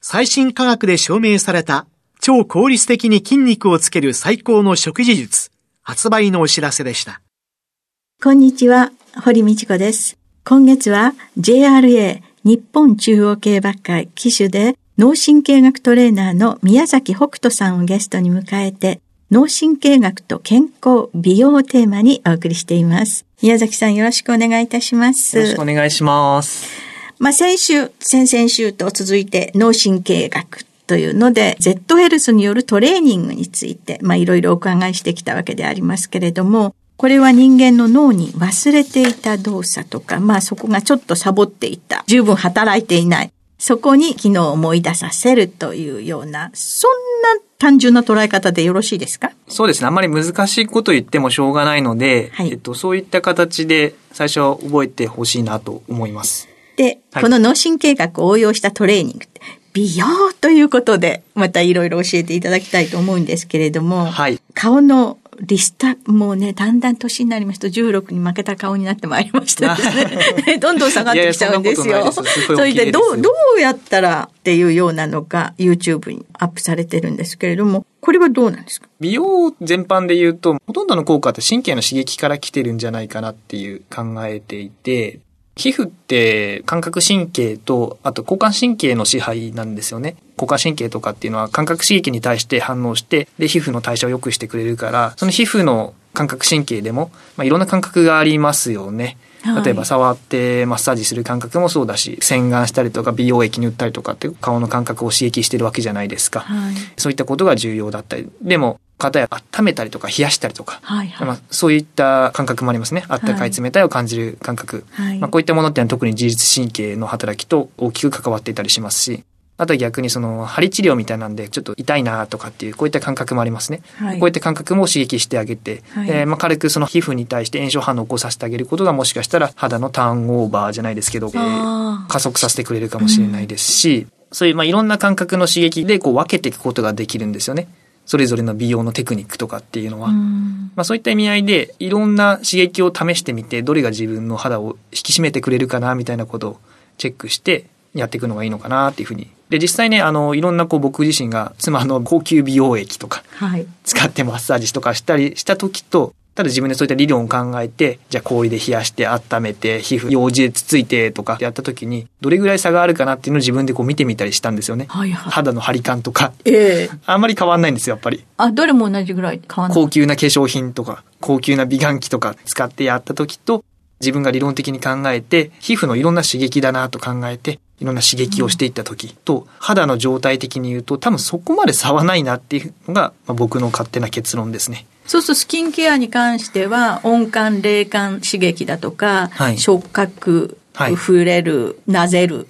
最新科学で証明された超効率的に筋肉をつける最高の食事術、発売のお知らせでした。こんにちは、堀道子です。今月は JRA 日本中央競馬会騎手で脳神経学トレーナーの宮崎北斗さんをゲストに迎えて脳神経学と健康、美容をテーマにお送りしています。宮崎さんよろしくお願いいたします。よろしくお願いします。まあ先週、先々週と続いて脳神経学というので、Z ヘルスによるトレーニングについて、まあいろいろお伺いしてきたわけでありますけれども、これは人間の脳に忘れていた動作とか、まあそこがちょっとサボっていた、十分働いていない、そこに機能を思い出させるというような、そんな単純な捉え方でよろしいですか？そうですね。あんまり難しいこと言ってもしょうがないので、はい、えっと、そういった形で最初は覚えてほしいなと思います。で、はい、この脳神経学を応用したトレーニングって、美容ということで、またいろいろ教えていただきたいと思うんですけれども、はい、顔のリスタ、もうね、だんだん年になりますと16に負けた顔になってまいりましたね。どんどん下がってきちゃうんですよ。それでどう、どうやったらっていうようなのが YouTube にアップされてるんですけれども、これはどうなんですか？美容全般で言うと、ほとんどの効果って神経の刺激から来てるんじゃないかなっていう考えていて、皮膚って感覚神経と、あと交感神経の支配なんですよね。交感神経とかっていうのは感覚刺激に対して反応して、で、皮膚の代謝を良くしてくれるから、その皮膚の感覚神経でも、まあ、いろんな感覚がありますよね。例えば触ってマッサージする感覚もそうだし洗顔したりとか美容液塗ったりとかって顔の感覚を刺激してるわけじゃないですか、はい、そういったことが重要だったりでも方や温めたりとか冷やしたりとか、はいはい、まあ、そういった感覚もありますね。あったかい冷たいを感じる感覚。はい、まあ、こういったものっていうのは特に自律神経の働きと大きく関わっていたりしますし、あとは逆にその針治療みたいなんでちょっと痛いなとかっていうこういった感覚もありますね。はい、こういった感覚も刺激してあげて、はい、えー、まあ軽くその皮膚に対して炎症反応を起こさせてあげることがもしかしたら肌のターンオーバーじゃないですけど、えー、加速させてくれるかもしれないですし、うん、そういうまあいろんな感覚の刺激でこう分けていくことができるんですよね。それぞれの美容のテクニックとかっていうのは。まあそういった意味合いで、いろんな刺激を試してみて、どれが自分の肌を引き締めてくれるかな、みたいなことをチェックしてやっていくのがいいのかなっていうふうに。で、実際ね、あの、いろんなこう僕自身が妻の高級美容液とか、使ってマッサージとかしたりした時と、ただ自分でそういった理論を考えて、じゃあ氷で冷やして温めて、皮膚、用紙でつついてとかやった時に、どれぐらい差があるかなっていうのを自分でこう見てみたりしたんですよね。はいはい、肌の張り感とか。ええー、あんまり変わんないんですよ、やっぱり。あ、どれも同じぐらい変わんない高級な化粧品とか、高級な美顔器とか使ってやった時と、自分が理論的に考えて、皮膚のいろんな刺激だなと考えて、いろんな刺激をしていった時と、肌の状態的に言うと、多分そこまで差はないなっていうのが、まあ、僕の勝手な結論ですね。そうするとスキンケアに関しては、温感、冷感刺激だとか、はい、触覚、はい、触れる、なぜる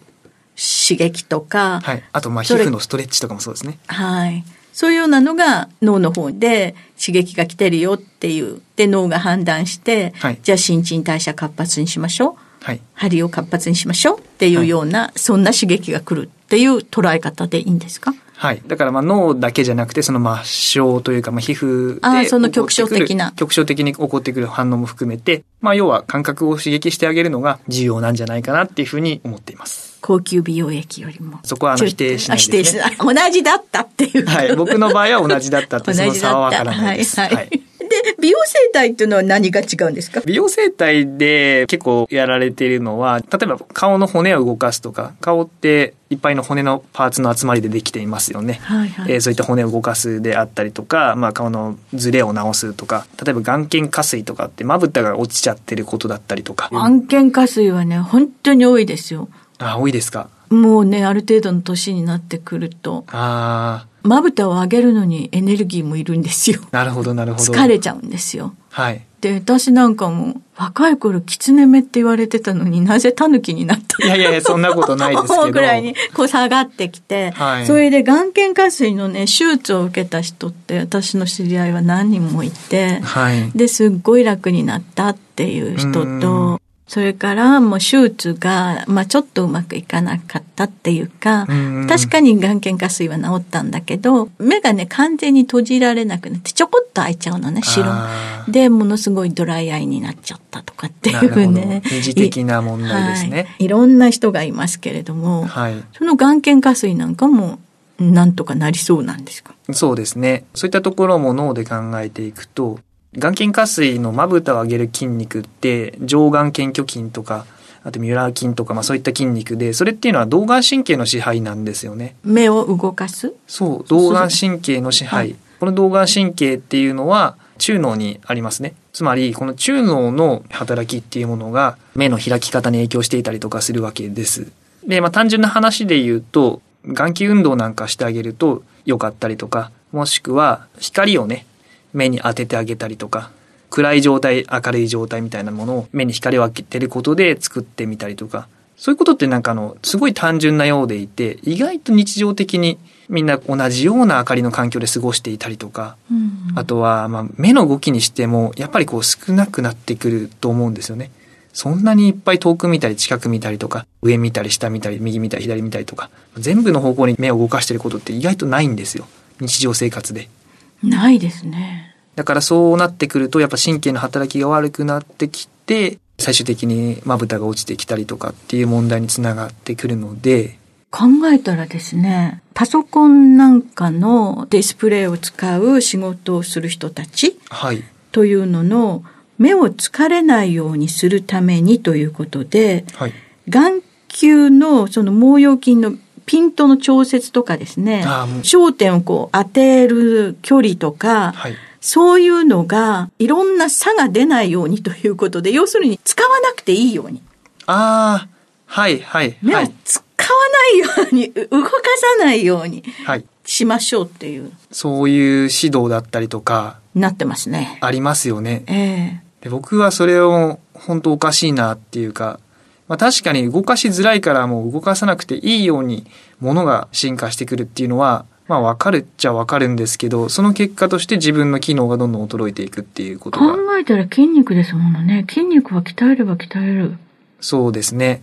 刺激とか。はい。あと、まあ、皮膚のストレッチとかもそうですね。はい。そういうようなのが脳の方で刺激が来てるよっていう。で、脳が判断して、はい、じゃあ新陳代謝活発にしましょう。はい。針を活発にしましょうっていうような、はい、そんな刺激が来るっていう捉え方でいいんですか？はい。だからまあ脳だけじゃなくて、その末梢というか、まあ皮膚で。あその局所的な。局所的に起こってくる反応も含めて、まあ要は感覚を刺激してあげるのが重要なんじゃないかなっていうふうに思っています。高級美容液よりも。そこはあの否定しないね。否定しない。同じだったっていう。はい。僕の場合は同じだったって、その差はわからないです。はい。はい、で、美容整体っていうのは何が違うんですか？美容整体で結構やられているのは、例えば顔の骨を動かすとか、顔っていっぱいの骨のパーツの集まりでできていますよね。はいはいえーそういった骨を動かすであったりとか、まあ顔のズレを直すとか、例えば眼瞼下垂とかってまぶたが落ちちゃってることだったりとか。案件下水はね、本当に多いですよ。あ、多いですか？もうね、ある程度の年になってくると、あまぶたを上げるのにエネルギーもいるんですよ。ー、なるほどなるほど。疲れちゃうんですよ。はい。で、私なんかも、若い頃、狐目って言われてたのになぜ狸になったいやいやいや、そんなことないですけど。ぐらいにこう下がってきて、はいそれで眼瞼下垂のね、手術を受けた人って私の知り合いは何人もいて、はい。で、すっごい楽になったっていう人うんと、それからもう手術が、まあちょっとうまくいかなかったっていうかうん、確かに眼瞼下垂は治ったんだけど、目がね、完全に閉じられなくなって、ちょこっと開いちゃうのね、白で、ものすごいドライアイになっちゃったとかっていうね。二次的な問題ですねはい。いろんな人がいますけれども、はい。その眼瞼下垂なんかも、なんとかなりそうなんですか？そうですね。そういったところも脳で考えていくと、眼瞼下垂のまぶたを上げる筋肉って、上眼瞼挙筋とか、あとミュラー筋とか、まあそういった筋肉で、それっていうのは動眼神経の支配なんですよね。目を動かす？そう、動眼神経の支配。はいこの動眼神経っていうのは中脳にありますね。つまり、この中脳の働きっていうものが目の開き方に影響していたりとかするわけです。で、まあ単純な話で言うと、眼球運動なんかしてあげると良かったりとか、もしくは光をね、目に当ててあげたりとか、暗い状態、明るい状態みたいなものを目に光を当てることで作ってみたりとか、そういうことってなんかあの、すごい単純なようでいて、意外と日常的にみんな同じような明かりの環境で過ごしていたりとか、あとは、まあ、目の動きにしても、やっぱりこう少なくなってくると思うんですよね。そんなにいっぱい遠く見たり近く見たりとか、上見たり下見たり右見たり左見たりとか、全部の方向に目を動かしてることって意外とないんですよ。日常生活で。ないですね。だからそうなってくると、やっぱ神経の働きが悪くなってきて、最終的にまぶたが落ちてきたりとかっていう問題につながってくるので、考えたらですね、パソコンなんかのディスプレイを使う仕事をする人たちはい。というのの目を疲れないようにするためにということで、はい。眼球のその毛様筋のピントの調節とかですね焦点をこう当てる距離とか、はい。そういうのがいろんな差が出ないようにということで、要するに使わなくていいように。ああ、はい、はい、目は。はい使わないように、う動かさないようにはい。しましょうっていう、そういう指導だったりとか、なってますね。ありますよね。ええで僕はそれを本当おかしいなっていうか、まあ確かに動かしづらいからもう動かさなくていいように物が進化してくるっていうのは、まあわかるっちゃわかるんですけど、その結果として自分の機能がどんどん衰えていくっていうことが、考えたら筋肉ですものね。筋肉は鍛えれば鍛える。そうですね。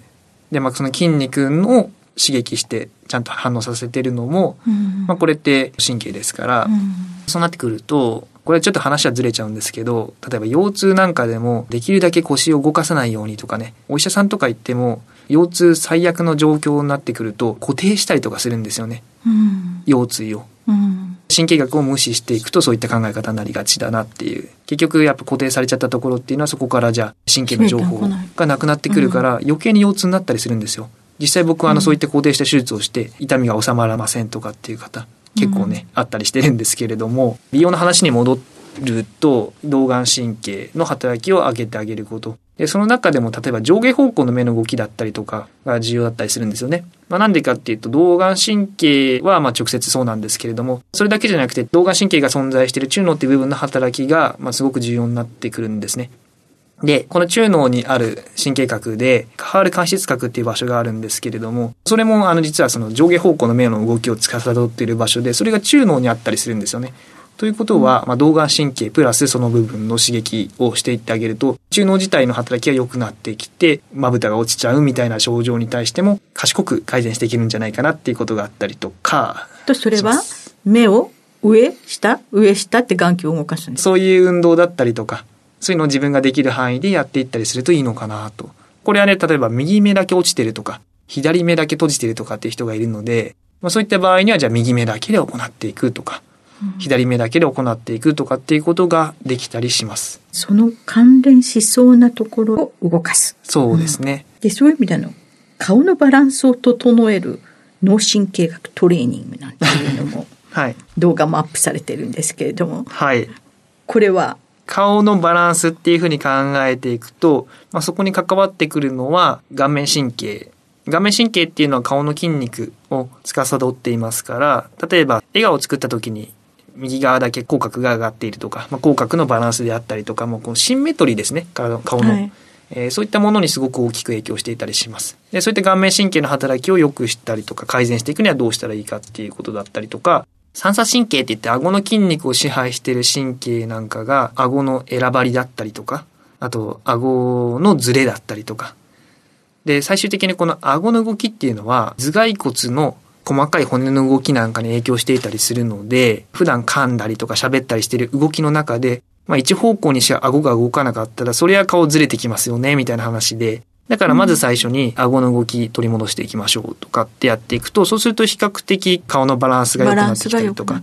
で、まあその筋肉を刺激してちゃんと反応させてるのも、うんまあこれって神経ですから、うんそうなってくると、これちょっと話はずれちゃうんですけど、例えば腰痛なんかでもできるだけ腰を動かさないようにとかね、お医者さんとか言っても、腰痛最悪の状況になってくると固定したりとかするんですよね。うん腰椎を。うん神経学を無視していくとそういった考え方になりがちだなっていう。結局やっぱ固定されちゃったところっていうのはそこからじゃあ神経の情報がなくなってくるから余計に腰痛になったりするんですよ。実際僕はあのそういった固定した手術をして痛みが収まらませんとかっていう方結構ね、あったりしてるんですけれども美容の話に戻ると動眼神経の働きを上げてあげることでその中でも例えば上下方向の目の動きだったりとかが重要だったりするんですよね。まあ、なんでかっていうと動眼神経はまあ直接そうなんですけれどもそれだけじゃなくて動眼神経が存在している中脳っていう部分の働きがまあすごく重要になってくるんですね。で、この中脳にある神経核で、カハール間質核っていう場所があるんですけれども、それもあの実はその上下方向の目の動きを司っている場所で、それが中脳にあったりするんですよね。ということは、まあ、動眼神経プラスその部分の刺激をしていってあげると、中脳自体の働きが良くなってきて、まぶたが落ちちゃうみたいな症状に対しても、賢く改善していけるんじゃないかなっていうことがあったりとか、と、それは目を上下上下って眼球を動かすんです。そういう運動だったりとか、そういうのを自分ができる範囲でやっていったりするといいのかなと。これはね、例えば右目だけ落ちてるとか、左目だけ閉じてるとかっていう人がいるので、まあ、そういった場合にはじゃあ右目だけで行っていくとか、左目だけで行っていくとかっていうことができたりします。その関連しそうなところを動かす。そうですね。で、そういう意味での顔のバランスを整える脳神経学トレーニングなんていうのも はい。動画もアップされてるんですけれども、はい。これは顔のバランスっていうふうに考えていくと、まあ、そこに関わってくるのは顔面神経。顔面神経っていうのは顔の筋肉を司っていますから、例えば笑顔を作った時に右側だけ口角が上がっているとか、まあ、口角のバランスであったりとか、もうこのシンメトリーですね、顔の。顔のはいえーそういったものにすごく大きく影響していたりします。で、そういった顔面神経の働きを良くしたりとか改善していくにはどうしたらいいかっていうことだったりとか、三叉神経って言って顎の筋肉を支配してる神経なんかが顎の選ばりだったりとか、あと顎のズレだったりとか。で、最終的にこの顎の動きっていうのは頭蓋骨の細かい骨の動きなんかに影響していたりするので、普段噛んだりとか喋ったりしてる動きの中で、まあ一方向にしか顎が動かなかったら、それは顔ずれてきますよね、みたいな話で。だからまず最初に顎の動き取り戻していきましょうとかってやっていくと、そうすると比較的顔のバランスが良くなってきたりとか。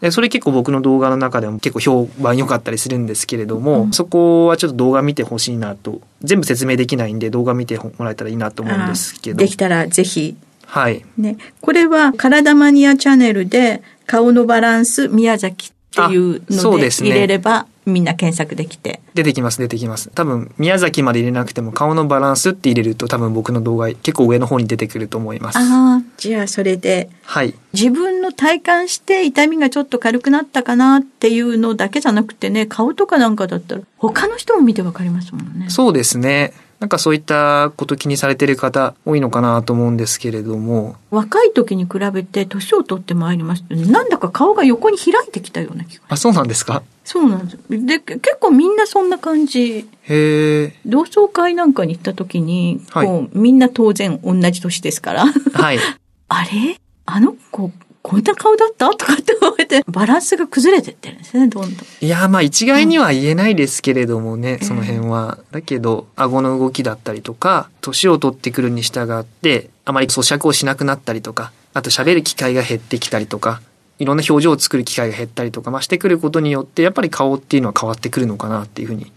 で、それ結構僕の動画の中でも結構評判良かったりするんですけれども、そこはちょっと動画見てほしいなと。全部説明できないんで動画見てもらえたらいいなと思うんですけど。できたらぜひはい。ね、これは体マニアチャンネルで顔のバランス宮崎っていうので入れればみんな検索できて。出てきます、出てきます。多分、宮崎まで入れなくても顔のバランスって入れると多分僕の動画結構上の方に出てくると思います。ああ、じゃあそれではい。自分の体感して痛みがちょっと軽くなったかなっていうのだけじゃなくてね、顔とかなんかだったら他の人も見てわかりますもんね。そうですね。なんかそういったこと気にされてる方多いのかなと思うんですけれども、若い時に比べて年を取ってまいりますとね、なんだか顔が横に開いてきたような気が。あ、そうなんですか？そうなんです。で、結構みんなそんな感じ。へえ。同窓会なんかに行った時に、はいこうみんな当然同じ年ですから、はい。あれ？あの子、こんな顔だった？とかって思って、バランスが崩れてってるんですね、どんどん。いや、まあ一概には言えないですけれどもね、その辺は。だけど、顎の動きだったりとか、年を取ってくるに従って、あまり咀嚼をしなくなったりとか、あと喋る機会が減ってきたりとか、いろんな表情を作る機会が減ったりとか、まあ、してくることによって、やっぱり顔っていうのは変わってくるのかなっていうふうに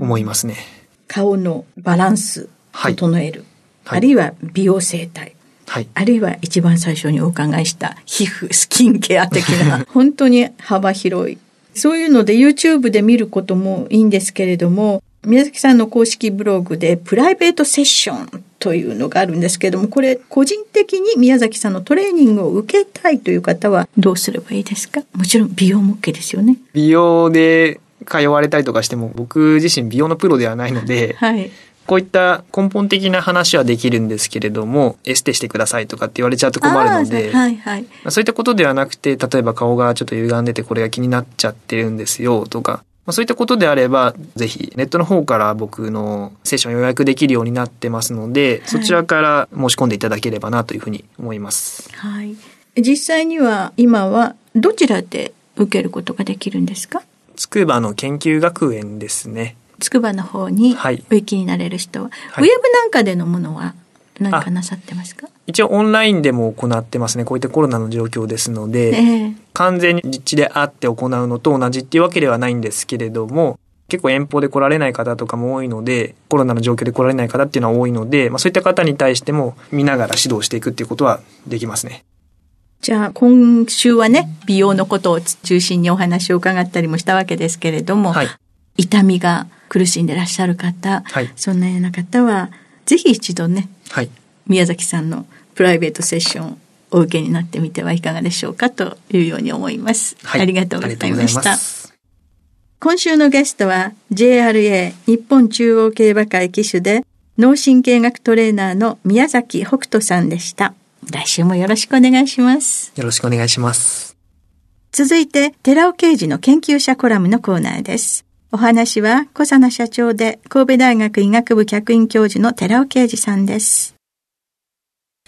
思いますね。顔のバランス、はい整える。はいあるいは美容整体。はい。あるいは一番最初にお伺いした皮膚、スキンケア的な、本当に幅広い。そういうので YouTube で見ることもいいんですけれども、宮崎さんの公式ブログでプライベートセッションというのがあるんですけれども、これ個人的に宮崎さんのトレーニングを受けたいという方はどうすればいいですか？もちろん美容も OK ですよね。美容で通われたりとかしても、僕自身美容のプロではないので、はい。こういった根本的な話はできるんですけれども、エステしてくださいとかって言われちゃうと困るので、はいはい。まあそういったことではなくて、例えば顔がちょっと歪んでてこれが気になっちゃってるんですよとか、まあ、そういったことであれば、ぜひネットの方から僕のセッション予約できるようになってますので、そちらから申し込んでいただければなというふうに思います。はい。実際には今はどちらで受けることができるんですか？つくばの研究学園ですね。つくばの方にはいお行きになれる人は、はいウェブなんかでのものは何かなさってますか？一応オンラインでも行ってますね。こういったコロナの状況ですので、ええ完全に実地で会って行うのと同じっていうわけではないんですけれども、結構遠方で来られない方とかも多いので、コロナの状況で来られない方っていうのは多いので、まあ、そういった方に対しても見ながら指導していくっていうことはできますね。じゃあ今週はね、美容のことを中心にお話を伺ったりもしたわけですけれども、はい。痛みが苦しんでらっしゃる方、はいそんなような方は、ぜひ一度ね、はい。宮崎さんのプライベートセッションをお受けになってみてはいかがでしょうかというように思います。はい。ありがとうございました今週のゲストは JRA 日本中央競馬会騎手で脳神経学トレーナーの宮崎北斗さんでした。来週もよろしくお願いします。よろしくお願いします。続いて、寺尾刑事の研究者コラムのコーナーです。お話は、小佐奈社長で神戸大学医学部客員教授の寺尾啓二さんです。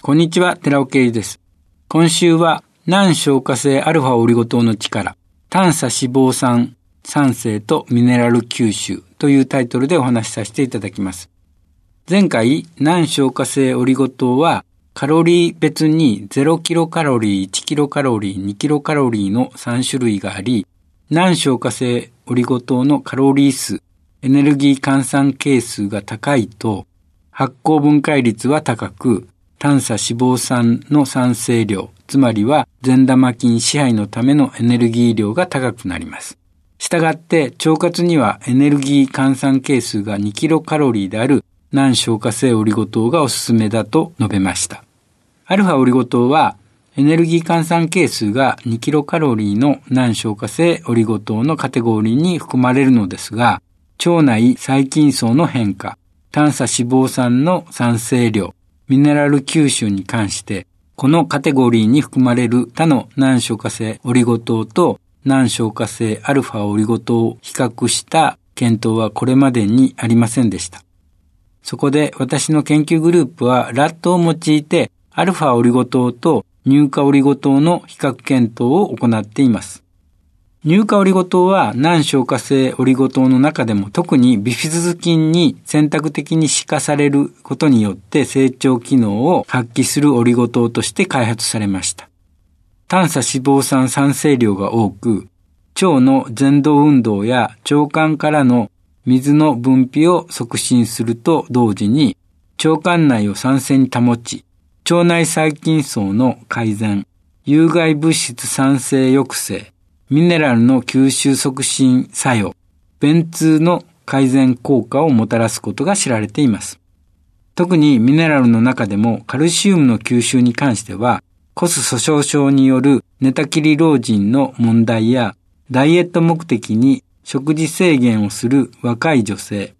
こんにちは、寺尾啓二です。今週は、難消化性アルファオリゴ糖の力、炭素脂肪酸酸性とミネラル吸収というタイトルでお話しさせていただきます。前回、難消化性オリゴ糖は、カロリー別に0キロカロリー、1キロカロリー、2キロカロリーの3種類があり、難消化性オリゴ糖のカロリー数、エネルギー換算係数が高いと、発酵分解率は高く、炭素脂肪酸の酸性量、つまりは善玉菌支配のためのエネルギー量が高くなります。したがって腸活にはエネルギー換算係数が2キロカロリーである難消化性オリゴ糖がおすすめだと述べました。アルファオリゴ糖はエネルギー換算係数が2キロカロリーの難消化性オリゴ糖のカテゴリーに含まれるのですが、腸内細菌層の変化、炭素脂肪酸の酸性量、ミネラル吸収に関して、このカテゴリーに含まれる他の難消化性オリゴ糖と難消化性アルファオリゴ糖を比較した検討はこれまでにありませんでした。そこで私の研究グループはラットを用いてアルファオリゴ糖と乳化オリゴ糖の比較検討を行っています。乳化オリゴ糖は難消化性オリゴ糖の中でも特にビフィズス菌に選択的に死化されることによって成長機能を発揮するオリゴ糖として開発されました。炭素脂肪酸酸性量が多く、腸の前動運動や腸管からの水の分泌を促進すると同時に腸管内を酸性に保ち、腸内細菌層の改善、有害物質酸性抑制、ミネラルの吸収促進作用、便通の改善効果をもたらすことが知られています。特にミネラルの中でもカルシウムの吸収に関しては、コス粗鬆症による寝たきり老人の問題や、ダイエット目的に食事制限をする若い女性、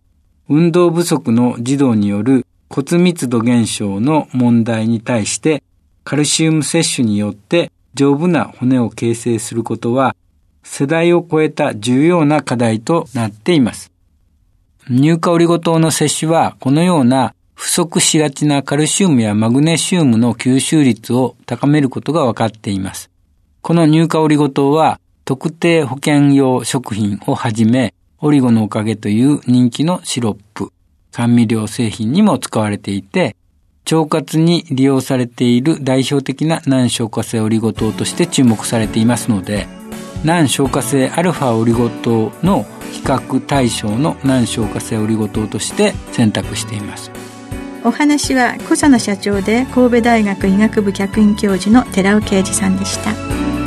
運動不足の児童による骨密度減少の問題に対してカルシウム摂取によって丈夫な骨を形成することは世代を超えた重要な課題となっています。乳化オリゴ糖の摂取はこのような不足しがちなカルシウムやマグネシウムの吸収率を高めることが分かっています。この乳化オリゴ糖は特定保険用食品をはじめオリゴのおかげという人気のシロップ、甘味料製品にも使われていて、腸活に利用されている代表的な難消化性オリゴ糖として注目されていますので、難消化性アルファオリゴ糖の比較対象の難消化性オリゴ糖として選択しています。お話は小佐野社長で神戸大学医学部客員教授の寺尾啓二さんでした。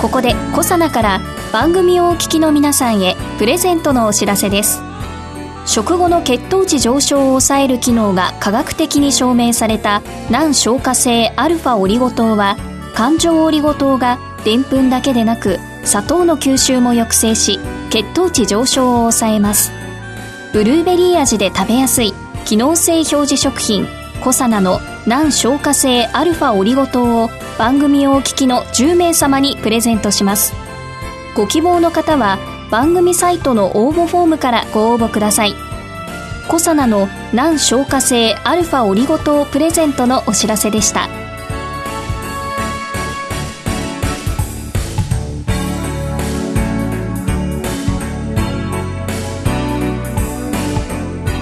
ここでコサナから番組をお聞きの皆さんへプレゼントのお知らせです。食後の血糖値上昇を抑える機能が科学的に証明された難消化性アルファオリゴ糖は環状オリゴ糖がでんぷんだけでなく砂糖の吸収も抑制し血糖値上昇を抑えます。ブルーベリー味で食べやすい機能性表示食品コサナの難消化性アルファオリゴ糖を番組をお聞きの10名様にプレゼントします。ご希望の方は番組サイトの応募フォームからご応募ください。コサナの難消化性アルファオリゴ糖プレゼントのお知らせでした。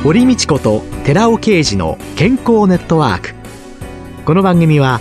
堀道子と寺尾啓二の健康ネットワーク。この番組は